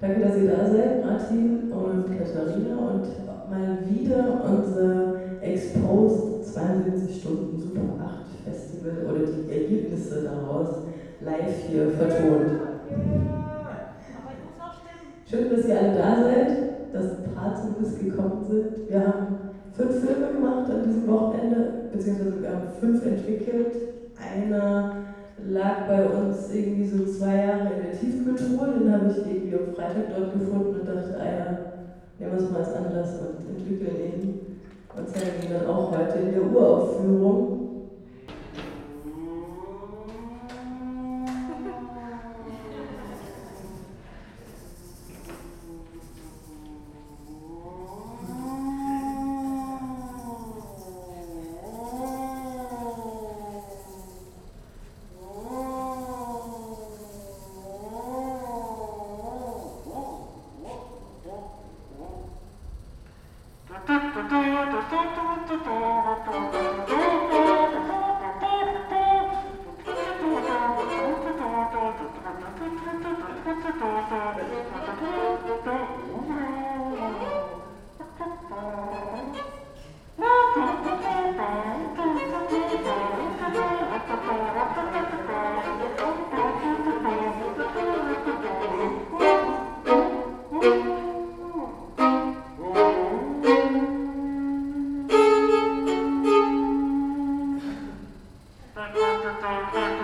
Danke, dass ihr da seid, Martin und Katharina und mal wieder unser Exposed 72 Stunden Super 8 Festival oder die Ergebnisse daraus live hier vertont. Schön, dass ihr alle da seid, dass ein paar zumindest gekommen sind. Wir haben fünf Filme gemacht an diesem Wochenende, beziehungsweise wir haben fünf entwickelt. Einer lag bei uns irgendwie so zwei Jahre in der Tiefkultur, den habe ich irgendwie am Freitag dort gefunden und dachte, ah ja, nehmen wir es mal als Anlass und entwickeln ihn und zeigen ihn dann auch heute in der Uraufführung.